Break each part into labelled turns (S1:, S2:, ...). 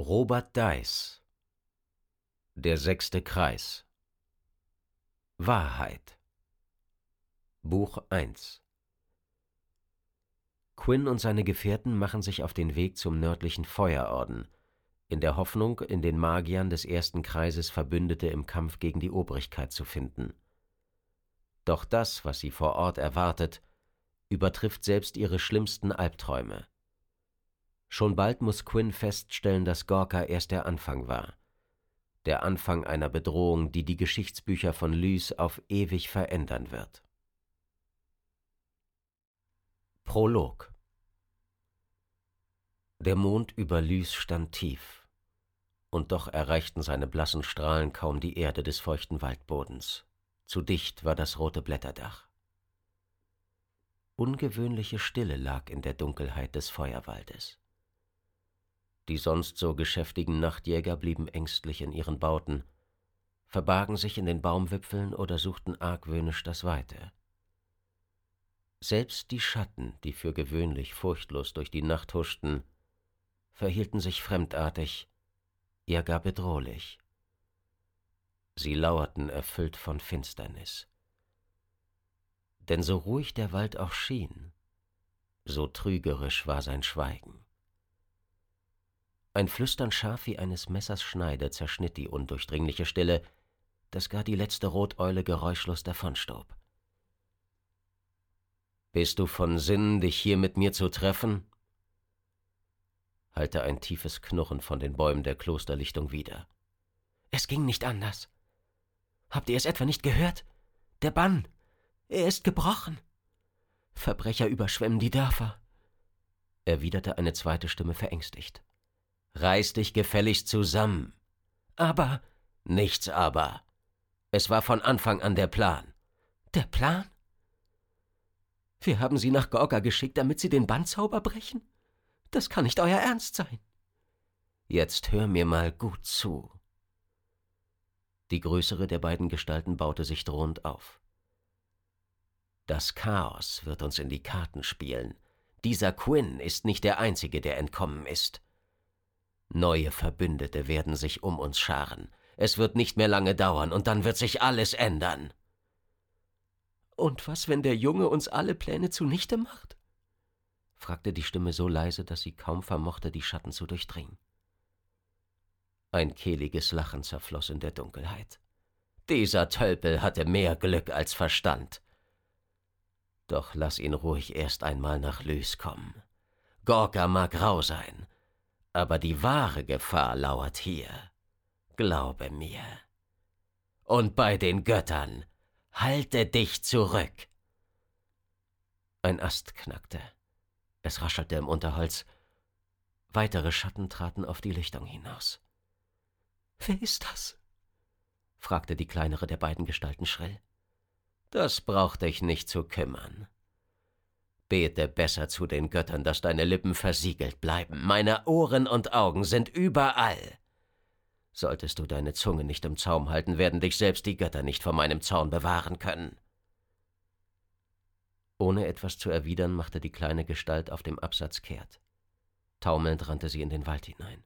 S1: Robert Deiss Der sechste Kreis Wahrheit Buch 1 Quinn und seine Gefährten machen sich auf den Weg zum nördlichen Feuerorden, in der Hoffnung, in den Magiern des ersten Kreises Verbündete im Kampf gegen die Obrigkeit zu finden. Doch das, was sie vor Ort erwartet, übertrifft selbst ihre schlimmsten Albträume. Schon bald muss Quinn feststellen, dass Gorka erst der Anfang war. Der Anfang einer Bedrohung, die die Geschichtsbücher von Lys auf ewig verändern wird. Prolog Der Mond über Lys stand tief, und doch erreichten seine blassen Strahlen kaum die Erde des feuchten Waldbodens. Zu dicht war das rote Blätterdach. Ungewöhnliche Stille lag in der Dunkelheit des Feuerwaldes. Die sonst so geschäftigen Nachtjäger blieben ängstlich in ihren Bauten, verbargen sich in den Baumwipfeln oder suchten argwöhnisch das Weite. Selbst die Schatten, die für gewöhnlich furchtlos durch die Nacht huschten, verhielten sich fremdartig, ja gar bedrohlich. Sie lauerten erfüllt von Finsternis. Denn so ruhig der Wald auch schien, so trügerisch war sein Schweigen. Ein Flüstern scharf wie eines Messers Schneide zerschnitt die undurchdringliche Stille, dass gar die letzte Roteule geräuschlos davonstob. Bist du von Sinnen, dich hier mit mir zu treffen? hallte ein tiefes Knurren von den Bäumen der Klosterlichtung wieder.
S2: Es ging nicht anders. Habt ihr es etwa nicht gehört? Der Bann, er ist gebrochen. Verbrecher überschwemmen die Dörfer,
S1: erwiderte eine zweite Stimme verängstigt. Reiß dich gefälligst zusammen.
S2: Aber.
S1: Nichts aber. Es war von Anfang an der Plan.
S2: Der Plan? Wir haben sie nach Gorga geschickt, damit sie den Bandzauber brechen? Das kann nicht euer Ernst sein.
S1: Jetzt hör mir mal gut zu. Die größere der beiden Gestalten baute sich drohend auf. Das Chaos wird uns in die Karten spielen. Dieser Quinn ist nicht der Einzige, der entkommen ist. Neue Verbündete werden sich um uns scharen. Es wird nicht mehr lange dauern, und dann wird sich alles ändern.
S2: Und was, wenn der Junge uns alle Pläne zunichte macht? fragte die Stimme so leise, dass sie kaum vermochte, die Schatten zu durchdringen.
S1: Ein kehliges Lachen zerfloss in der Dunkelheit. Dieser Tölpel hatte mehr Glück als Verstand. Doch lass ihn ruhig erst einmal nach Lys kommen. Gorka mag rau sein, aber die wahre Gefahr lauert hier. Glaube mir. Und bei den Göttern, halte dich zurück. Ein Ast knackte. Es raschelte im Unterholz. Weitere Schatten traten auf die Lichtung hinaus.
S2: Wer ist das? fragte die kleinere der beiden Gestalten schrill.
S1: Das braucht dich nicht zu kümmern. Bete besser zu den Göttern, dass deine Lippen versiegelt bleiben. Meine Ohren und Augen sind überall. Solltest du deine Zunge nicht im Zaum halten, werden dich selbst die Götter nicht vor meinem Zorn bewahren können. Ohne etwas zu erwidern, machte die kleine Gestalt auf dem Absatz kehrt. Taumelnd rannte sie in den Wald hinein.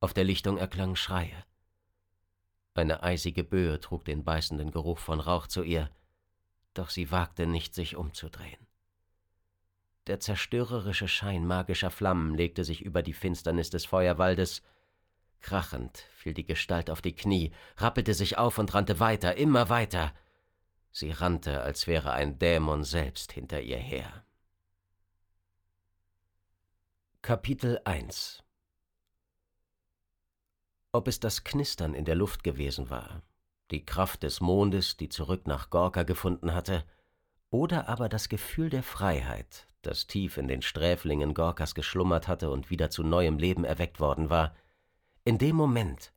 S1: Auf der Lichtung erklangen Schreie. Eine eisige Böe trug den beißenden Geruch von Rauch zu ihr, doch sie wagte nicht, sich umzudrehen. Der zerstörerische Schein magischer Flammen legte sich über die Finsternis des Feuerwaldes. Krachend fiel die Gestalt auf die Knie, rappelte sich auf und rannte weiter, immer weiter. Sie rannte, als wäre ein Dämon selbst hinter ihr her. Kapitel 1 Ob es das Knistern in der Luft gewesen war, die Kraft des Mondes, die zurück nach Gorka gefunden hatte, oder aber das Gefühl der Freiheit, das tief in den Sträflingen Gorkas geschlummert hatte und wieder zu neuem Leben erweckt worden war, in dem Moment,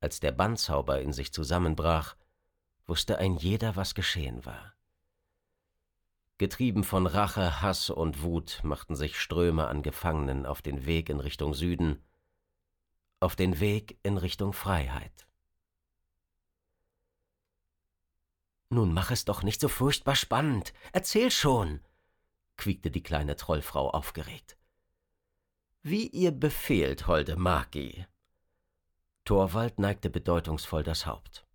S1: als der Bandzauber in sich zusammenbrach, wusste ein jeder, was geschehen war. Getrieben von Rache, Hass und Wut machten sich Ströme an Gefangenen auf den Weg in Richtung Süden, auf den Weg in Richtung Freiheit.
S2: Nun mach es doch nicht so furchtbar spannend. Erzähl schon, quiekte die kleine Trollfrau aufgeregt.
S1: Wie ihr befehlt, holde Magi. Torwald neigte bedeutungsvoll das Haupt.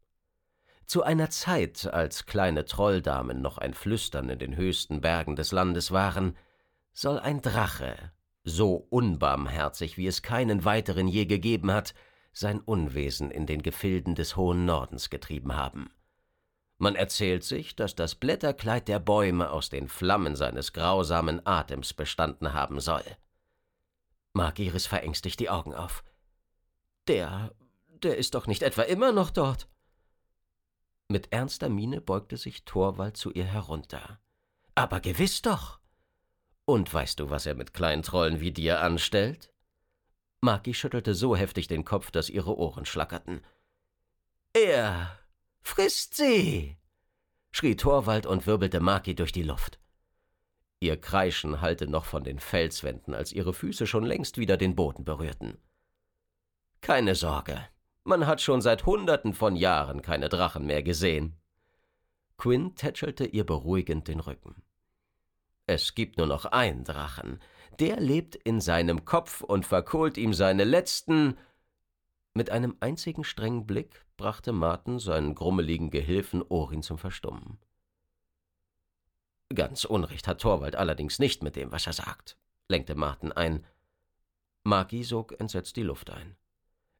S1: Zu einer Zeit, als kleine Trolldamen noch ein Flüstern in den höchsten Bergen des Landes waren, soll ein Drache, so unbarmherzig, wie es keinen weiteren je gegeben hat, sein Unwesen in den Gefilden des hohen Nordens getrieben haben. Man erzählt sich, dass das Blätterkleid der Bäume aus den Flammen seines grausamen Atems bestanden haben soll. Margiris verängstigt die Augen auf. Der, der ist doch nicht etwa immer noch dort. Mit ernster Miene beugte sich Thorwald zu ihr herunter. Aber gewiss doch. Und weißt du, was er mit kleinen Trollen wie dir anstellt? Maki schüttelte so heftig den Kopf, dass ihre Ohren schlackerten. Er frisst sie! schrie Thorwald und wirbelte Maki durch die Luft. Ihr Kreischen hallte noch von den Felswänden, als ihre Füße schon längst wieder den Boden berührten. Keine Sorge, man hat schon seit Hunderten von Jahren keine Drachen mehr gesehen. Quinn tätschelte ihr beruhigend den Rücken. Es gibt nur noch einen Drachen. Der lebt in seinem Kopf und verkohlt ihm seine letzten. Mit einem einzigen strengen Blick brachte Martin seinen grummeligen Gehilfen Orin zum Verstummen. Ganz Unrecht hat Torwald allerdings nicht mit dem, was er sagt, lenkte Martin ein. Magi sog entsetzt die Luft ein.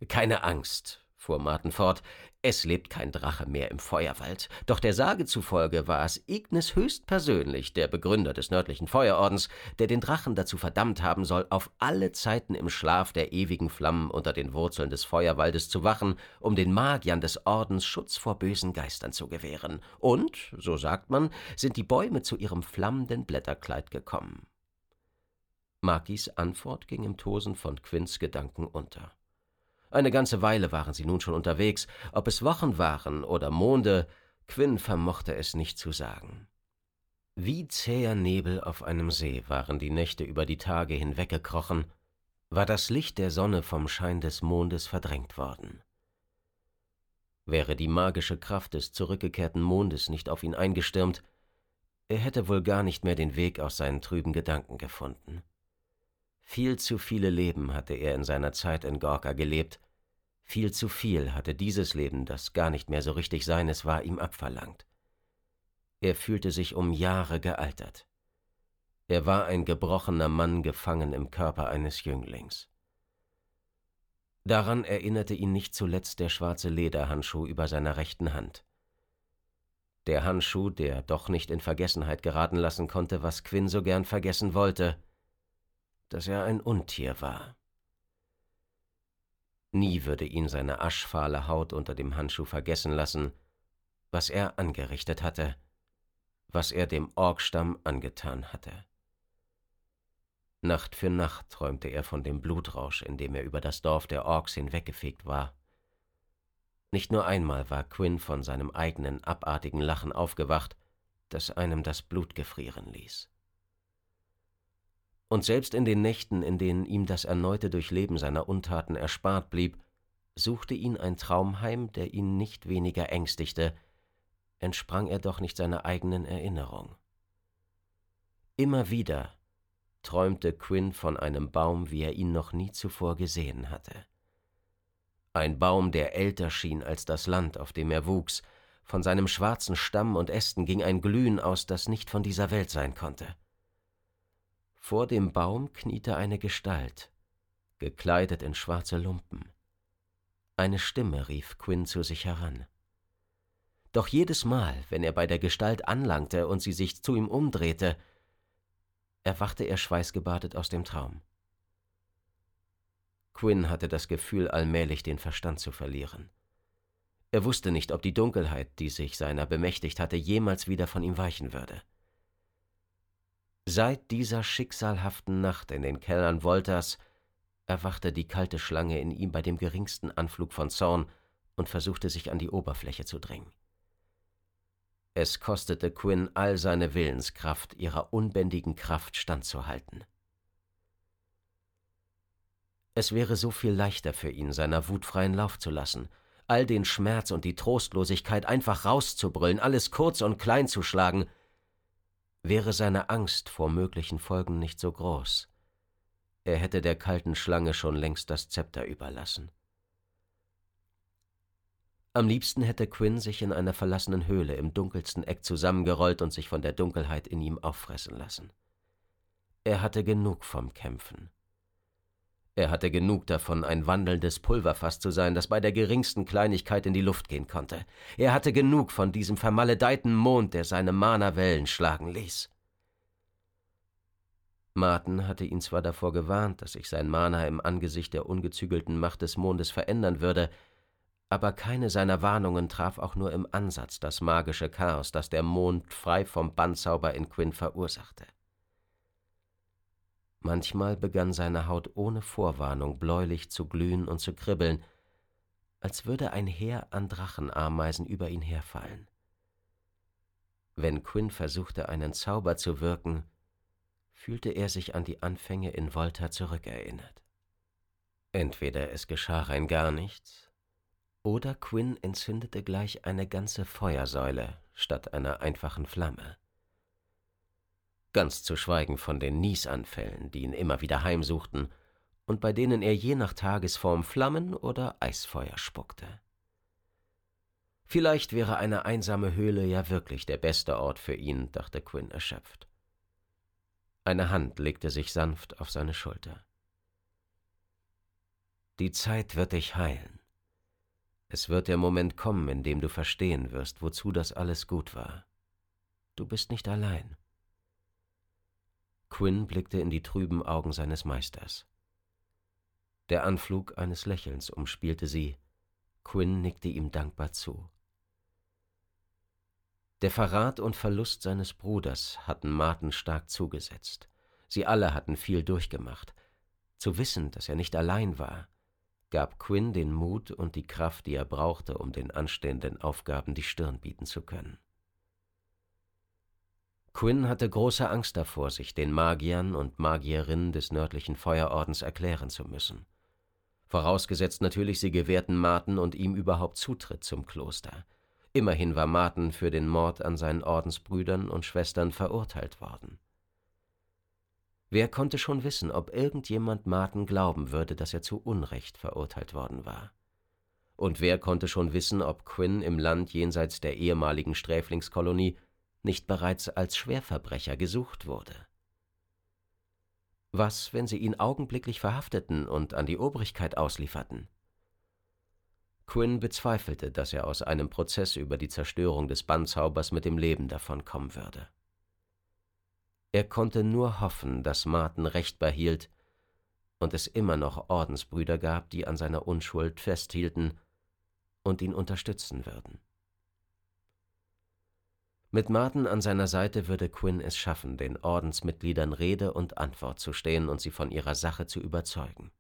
S1: Keine Angst, fuhr Martin fort, es lebt kein Drache mehr im Feuerwald, doch der Sage zufolge war es Ignis höchstpersönlich, der Begründer des nördlichen Feuerordens, der den Drachen dazu verdammt haben soll, auf alle Zeiten im Schlaf der ewigen Flammen unter den Wurzeln des Feuerwaldes zu wachen, um den Magiern des Ordens Schutz vor bösen Geistern zu gewähren. Und, so sagt man, sind die Bäume zu ihrem flammenden Blätterkleid gekommen. Makis Antwort ging im Tosen von Quinns Gedanken unter. Eine ganze Weile waren sie nun schon unterwegs, ob es Wochen waren oder Monde, Quinn vermochte es nicht zu sagen. Wie zäher Nebel auf einem See waren die Nächte über die Tage hinweggekrochen, war das Licht der Sonne vom Schein des Mondes verdrängt worden. Wäre die magische Kraft des zurückgekehrten Mondes nicht auf ihn eingestürmt, er hätte wohl gar nicht mehr den Weg aus seinen trüben Gedanken gefunden. Viel zu viele Leben hatte er in seiner Zeit in Gorka gelebt, viel zu viel hatte dieses Leben, das gar nicht mehr so richtig seines war, ihm abverlangt. Er fühlte sich um Jahre gealtert. Er war ein gebrochener Mann gefangen im Körper eines Jünglings. Daran erinnerte ihn nicht zuletzt der schwarze Lederhandschuh über seiner rechten Hand. Der Handschuh, der doch nicht in Vergessenheit geraten lassen konnte, was Quinn so gern vergessen wollte, dass er ein Untier war. Nie würde ihn seine aschfahle Haut unter dem Handschuh vergessen lassen, was er angerichtet hatte, was er dem Orkstamm angetan hatte. Nacht für Nacht träumte er von dem Blutrausch, in dem er über das Dorf der Orks hinweggefegt war. Nicht nur einmal war Quinn von seinem eigenen abartigen Lachen aufgewacht, das einem das Blut gefrieren ließ. Und selbst in den Nächten, in denen ihm das erneute Durchleben seiner Untaten erspart blieb, suchte ihn ein Traum heim, der ihn nicht weniger ängstigte, entsprang er doch nicht seiner eigenen Erinnerung. Immer wieder träumte Quinn von einem Baum, wie er ihn noch nie zuvor gesehen hatte. Ein Baum, der älter schien als das Land, auf dem er wuchs, von seinem schwarzen Stamm und Ästen ging ein Glühen aus, das nicht von dieser Welt sein konnte. Vor dem Baum kniete eine Gestalt, gekleidet in schwarze Lumpen. Eine Stimme rief Quinn zu sich heran. Doch jedes Mal, wenn er bei der Gestalt anlangte und sie sich zu ihm umdrehte, erwachte er schweißgebadet aus dem Traum. Quinn hatte das Gefühl, allmählich den Verstand zu verlieren. Er wusste nicht, ob die Dunkelheit, die sich seiner bemächtigt hatte, jemals wieder von ihm weichen würde. Seit dieser schicksalhaften Nacht in den Kellern Wolters erwachte die kalte Schlange in ihm bei dem geringsten Anflug von Zorn und versuchte sich an die Oberfläche zu drängen. Es kostete Quinn all seine Willenskraft, ihrer unbändigen Kraft standzuhalten. Es wäre so viel leichter für ihn, seiner Wut freien Lauf zu lassen, all den Schmerz und die Trostlosigkeit einfach rauszubrüllen, alles kurz und klein zu schlagen, wäre seine Angst vor möglichen Folgen nicht so groß. er hätte der kalten Schlange schon längst das Zepter überlassen. Am liebsten hätte Quinn sich in einer verlassenen Höhle im dunkelsten Eck zusammengerollt und sich von der Dunkelheit in ihm auffressen lassen. Er hatte genug vom Kämpfen. Er hatte genug davon, ein wandelndes Pulverfass zu sein, das bei der geringsten Kleinigkeit in die Luft gehen konnte. Er hatte genug von diesem vermaledeiten Mond, der seine Mana-Wellen schlagen ließ. Martin hatte ihn zwar davor gewarnt, dass sich sein Mana im Angesicht der ungezügelten Macht des Mondes verändern würde, aber keine seiner Warnungen traf auch nur im Ansatz das magische Chaos, das der Mond frei vom Bandzauber in Quinn verursachte. Manchmal begann seine Haut ohne Vorwarnung bläulich zu glühen und zu kribbeln, als würde ein Heer an Drachenameisen über ihn herfallen. Wenn Quinn versuchte, einen Zauber zu wirken, fühlte er sich an die Anfänge in Volta zurückerinnert. Entweder es geschah rein gar nichts, oder Quinn entzündete gleich eine ganze Feuersäule statt einer einfachen Flamme. Ganz zu schweigen von den Niesanfällen, die ihn immer wieder heimsuchten und bei denen er je nach Tagesform Flammen oder Eisfeuer spuckte. Vielleicht wäre eine einsame Höhle ja wirklich der beste Ort für ihn, dachte Quinn erschöpft. Eine Hand legte sich sanft auf seine Schulter. Die Zeit wird dich heilen. Es wird der Moment kommen, in dem du verstehen wirst, wozu das alles gut war. Du bist nicht allein. Quinn blickte in die trüben Augen seines Meisters. Der Anflug eines Lächelns umspielte sie. Quinn nickte ihm dankbar zu. Der Verrat und Verlust seines Bruders hatten Martin stark zugesetzt. Sie alle hatten viel durchgemacht. Zu wissen, dass er nicht allein war, gab Quinn den Mut und die Kraft, die er brauchte, um den anstehenden Aufgaben die Stirn bieten zu können. Quinn hatte große Angst davor, sich den Magiern und Magierinnen des nördlichen Feuerordens erklären zu müssen. Vorausgesetzt natürlich, sie gewährten Marten und ihm überhaupt Zutritt zum Kloster. Immerhin war Marten für den Mord an seinen Ordensbrüdern und Schwestern verurteilt worden. Wer konnte schon wissen, ob irgendjemand Martin glauben würde, dass er zu Unrecht verurteilt worden war? Und wer konnte schon wissen, ob Quinn im Land jenseits der ehemaligen Sträflingskolonie nicht bereits als Schwerverbrecher gesucht wurde? Was, wenn sie ihn augenblicklich verhafteten und an die Obrigkeit auslieferten? Quinn bezweifelte, dass er aus einem Prozess über die Zerstörung des Bandzaubers mit dem Leben davonkommen würde. Er konnte nur hoffen, dass Martin Recht behielt und es immer noch Ordensbrüder gab, die an seiner Unschuld festhielten und ihn unterstützen würden. Mit Martin an seiner Seite würde Quinn es schaffen, den Ordensmitgliedern Rede und Antwort zu stehen und sie von ihrer Sache zu überzeugen.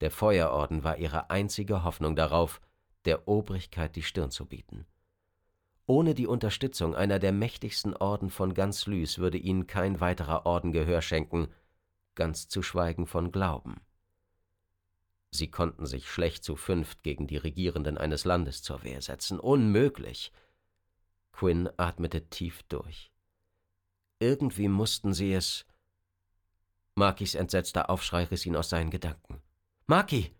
S1: Der Feuerorden war ihre einzige Hoffnung darauf, der Obrigkeit die Stirn zu bieten. Ohne die Unterstützung einer der mächtigsten Orden von ganz Lys würde ihnen kein weiterer Orden Gehör schenken, ganz zu schweigen von Glauben. Sie konnten sich schlecht zu fünft gegen die Regierenden eines Landes zur Wehr setzen. Unmöglich. Quinn atmete tief durch. Irgendwie mussten sie es. Makis entsetzter Aufschrei riss ihn aus seinen Gedanken. Maki!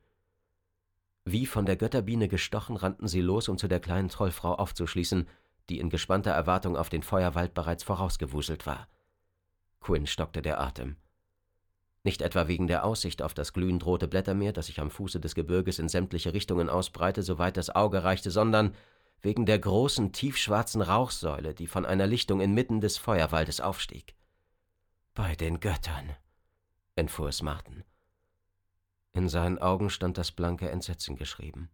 S1: Wie von der Götterbiene gestochen, rannten sie los, um zu der kleinen Trollfrau aufzuschließen, die in gespannter Erwartung auf den Feuerwald bereits vorausgewuselt war. Quinn stockte der Atem. Nicht etwa wegen der Aussicht auf das glühend rote Blättermeer, das sich am Fuße des Gebirges in sämtliche Richtungen ausbreite, soweit das Auge reichte, sondern wegen der großen, tiefschwarzen Rauchsäule, die von einer Lichtung inmitten des Feuerwaldes aufstieg. Bei den Göttern, entfuhr es Martin. In seinen Augen stand das blanke Entsetzen geschrieben.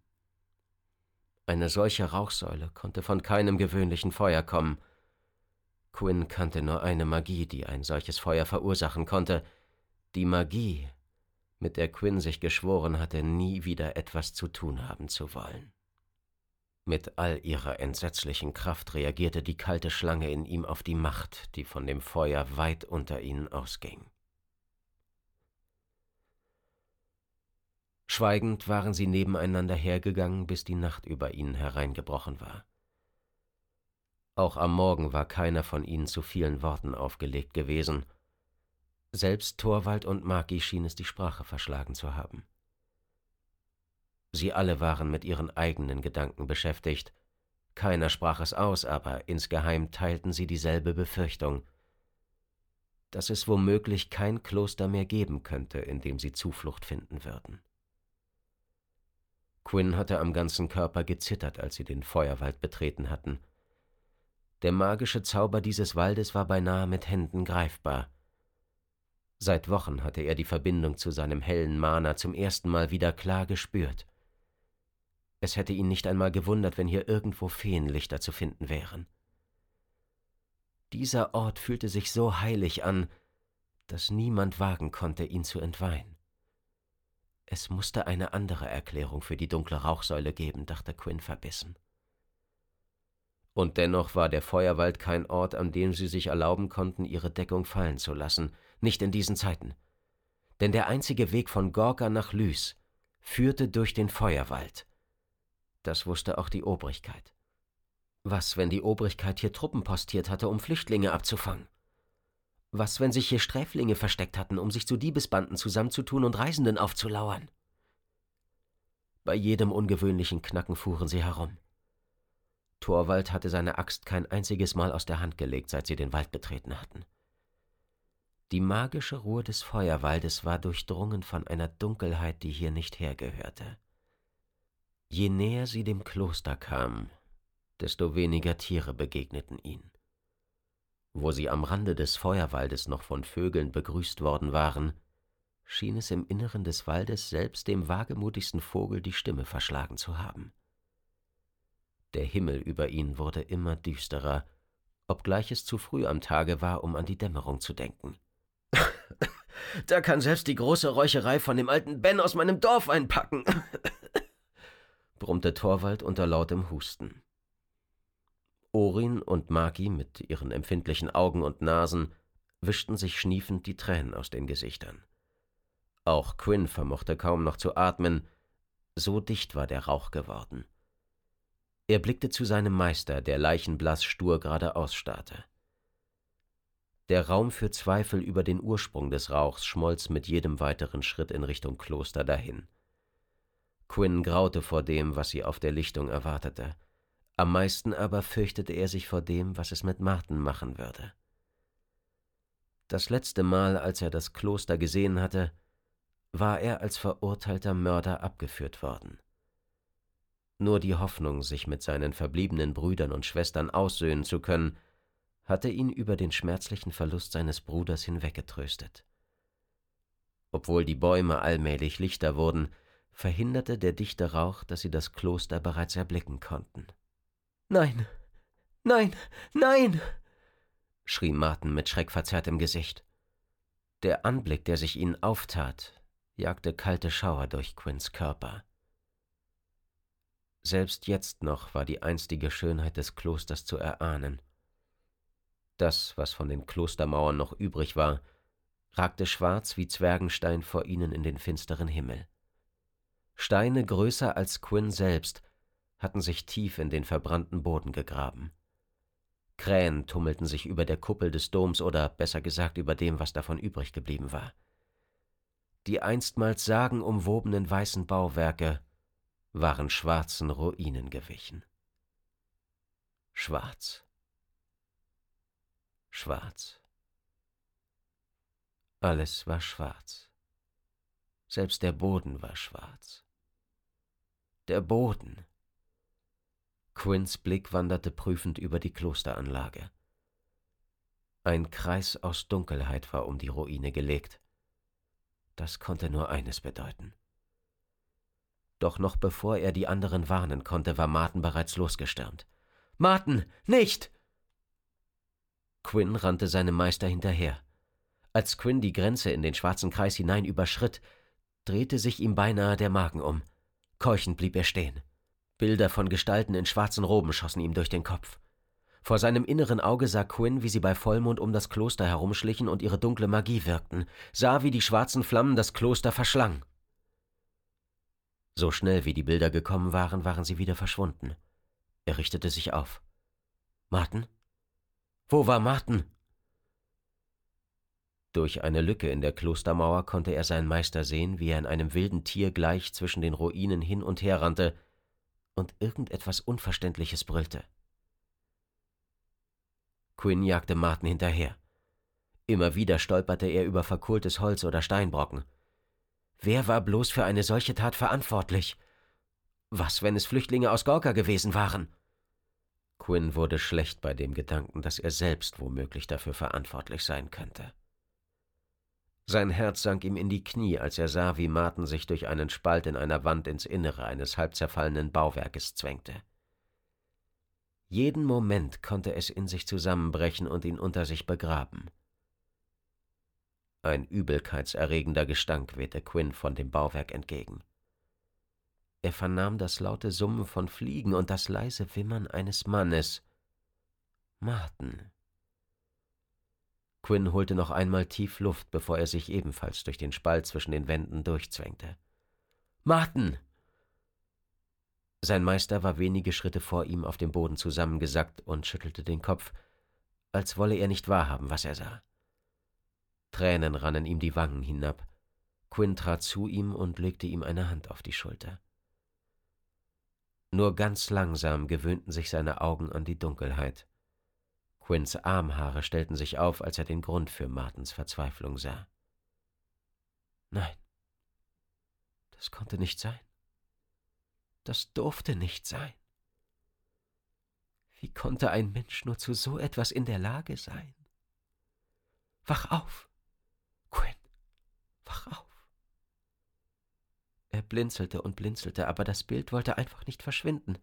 S1: Eine solche Rauchsäule konnte von keinem gewöhnlichen Feuer kommen. Quinn kannte nur eine Magie, die ein solches Feuer verursachen konnte. Die Magie, mit der Quinn sich geschworen hatte, nie wieder etwas zu tun haben zu wollen. Mit all ihrer entsetzlichen Kraft reagierte die kalte Schlange in ihm auf die Macht, die von dem Feuer weit unter ihnen ausging. Schweigend waren sie nebeneinander hergegangen, bis die Nacht über ihnen hereingebrochen war. Auch am Morgen war keiner von ihnen zu vielen Worten aufgelegt gewesen, Selbst Torwald und Maki schien es die Sprache verschlagen zu haben. Sie alle waren mit ihren eigenen Gedanken beschäftigt. Keiner sprach es aus, aber insgeheim teilten sie dieselbe Befürchtung, dass es womöglich kein Kloster mehr geben könnte, in dem sie Zuflucht finden würden. Quinn hatte am ganzen Körper gezittert, als sie den Feuerwald betreten hatten. Der magische Zauber dieses Waldes war beinahe mit Händen greifbar. Seit Wochen hatte er die Verbindung zu seinem hellen Mana zum ersten Mal wieder klar gespürt. Es hätte ihn nicht einmal gewundert, wenn hier irgendwo Feenlichter zu finden wären. Dieser Ort fühlte sich so heilig an, dass niemand wagen konnte, ihn zu entweihen. Es musste eine andere Erklärung für die dunkle Rauchsäule geben, dachte Quinn verbissen. Und dennoch war der Feuerwald kein Ort, an dem sie sich erlauben konnten, ihre Deckung fallen zu lassen, nicht in diesen Zeiten. Denn der einzige Weg von Gorka nach Lys führte durch den Feuerwald. Das wusste auch die Obrigkeit. Was, wenn die Obrigkeit hier Truppen postiert hatte, um Flüchtlinge abzufangen? Was, wenn sich hier Sträflinge versteckt hatten, um sich zu Diebesbanden zusammenzutun und Reisenden aufzulauern? Bei jedem ungewöhnlichen Knacken fuhren sie herum. Torwald hatte seine Axt kein einziges Mal aus der Hand gelegt, seit sie den Wald betreten hatten. Die magische Ruhe des Feuerwaldes war durchdrungen von einer Dunkelheit, die hier nicht hergehörte. Je näher sie dem Kloster kamen, desto weniger Tiere begegneten ihnen. Wo sie am Rande des Feuerwaldes noch von Vögeln begrüßt worden waren, schien es im Inneren des Waldes selbst dem wagemutigsten Vogel die Stimme verschlagen zu haben. Der Himmel über ihnen wurde immer düsterer, obgleich es zu früh am Tage war, um an die Dämmerung zu denken.
S2: da kann selbst die große Räucherei von dem alten Ben aus meinem Dorf einpacken, brummte Torwald unter lautem Husten.
S1: Orin und Magi mit ihren empfindlichen Augen und Nasen wischten sich schniefend die Tränen aus den Gesichtern. Auch Quinn vermochte kaum noch zu atmen, so dicht war der Rauch geworden. Er blickte zu seinem Meister, der leichenblass stur geradeaus starrte. Der Raum für Zweifel über den Ursprung des Rauchs schmolz mit jedem weiteren Schritt in Richtung Kloster dahin. Quinn graute vor dem, was sie auf der Lichtung erwartete. Am meisten aber fürchtete er sich vor dem, was es mit Marten machen würde. Das letzte Mal, als er das Kloster gesehen hatte, war er als verurteilter Mörder abgeführt worden. Nur die Hoffnung, sich mit seinen verbliebenen Brüdern und Schwestern aussöhnen zu können, hatte ihn über den schmerzlichen Verlust seines Bruders hinweggetröstet. Obwohl die Bäume allmählich lichter wurden, verhinderte der dichte Rauch, dass sie das Kloster bereits erblicken konnten.
S2: Nein, nein, nein, schrie Martin mit schreckverzerrtem Gesicht.
S1: Der Anblick, der sich ihnen auftat, jagte kalte Schauer durch Quinns Körper. Selbst jetzt noch war die einstige Schönheit des Klosters zu erahnen. Das, was von den Klostermauern noch übrig war, ragte schwarz wie Zwergenstein vor ihnen in den finsteren Himmel. Steine größer als Quinn selbst hatten sich tief in den verbrannten Boden gegraben. Krähen tummelten sich über der Kuppel des Doms oder besser gesagt über dem, was davon übrig geblieben war. Die einstmals sagenumwobenen weißen Bauwerke waren schwarzen Ruinen gewichen. Schwarz. Schwarz. Alles war schwarz. Selbst der Boden war schwarz. Der Boden, Quinns Blick wanderte prüfend über die Klosteranlage. Ein Kreis aus Dunkelheit war um die Ruine gelegt. Das konnte nur eines bedeuten. Doch noch bevor er die anderen warnen konnte, war Martin bereits losgestürmt. Martin, nicht! Quinn rannte seinem Meister hinterher. Als Quinn die Grenze in den schwarzen Kreis hinein überschritt, drehte sich ihm beinahe der Magen um. Keuchend blieb er stehen. Bilder von Gestalten in schwarzen Roben schossen ihm durch den Kopf. Vor seinem inneren Auge sah Quinn, wie sie bei Vollmond um das Kloster herumschlichen und ihre dunkle Magie wirkten, sah, wie die schwarzen Flammen das Kloster verschlangen. So schnell wie die Bilder gekommen waren, waren sie wieder verschwunden. Er richtete sich auf. Martin? Wo war Martin? Durch eine Lücke in der Klostermauer konnte er seinen Meister sehen, wie er in einem wilden Tier gleich zwischen den Ruinen hin und her rannte und irgendetwas Unverständliches brüllte. Quinn jagte Martin hinterher. Immer wieder stolperte er über verkohltes Holz oder Steinbrocken. Wer war bloß für eine solche Tat verantwortlich? Was, wenn es Flüchtlinge aus Gorka gewesen waren? Quinn wurde schlecht bei dem Gedanken, dass er selbst womöglich dafür verantwortlich sein könnte. Sein Herz sank ihm in die Knie, als er sah, wie Martin sich durch einen Spalt in einer Wand ins Innere eines halb zerfallenen Bauwerkes zwängte. Jeden Moment konnte es in sich zusammenbrechen und ihn unter sich begraben. Ein übelkeitserregender Gestank wehte Quinn von dem Bauwerk entgegen. Er vernahm das laute Summen von Fliegen und das leise Wimmern eines Mannes. Martin. Quinn holte noch einmal tief Luft, bevor er sich ebenfalls durch den Spalt zwischen den Wänden durchzwängte. Martin! Sein Meister war wenige Schritte vor ihm auf dem Boden zusammengesackt und schüttelte den Kopf, als wolle er nicht wahrhaben, was er sah. Tränen rannen ihm die Wangen hinab. Quinn trat zu ihm und legte ihm eine Hand auf die Schulter. Nur ganz langsam gewöhnten sich seine Augen an die Dunkelheit. Quinns Armhaare stellten sich auf, als er den Grund für Martens Verzweiflung sah. Nein, das konnte nicht sein. Das durfte nicht sein. Wie konnte ein Mensch nur zu so etwas in der Lage sein? Wach auf, Quinn, wach auf. Er blinzelte und blinzelte, aber das Bild wollte einfach nicht verschwinden.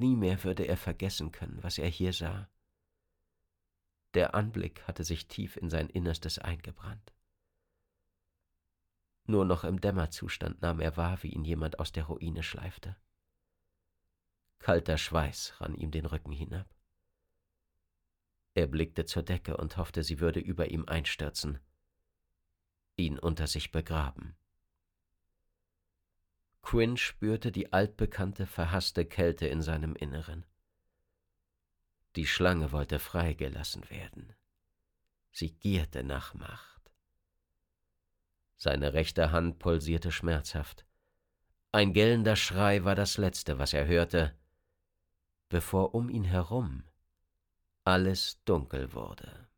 S1: Nie mehr würde er vergessen können, was er hier sah. Der Anblick hatte sich tief in sein Innerstes eingebrannt. Nur noch im Dämmerzustand nahm er wahr, wie ihn jemand aus der Ruine schleifte. Kalter Schweiß rann ihm den Rücken hinab. Er blickte zur Decke und hoffte, sie würde über ihm einstürzen, ihn unter sich begraben. Quinn spürte die altbekannte, verhasste Kälte in seinem Inneren. Die Schlange wollte freigelassen werden. Sie gierte nach Macht. Seine rechte Hand pulsierte schmerzhaft. Ein gellender Schrei war das Letzte, was er hörte, bevor um ihn herum alles dunkel wurde.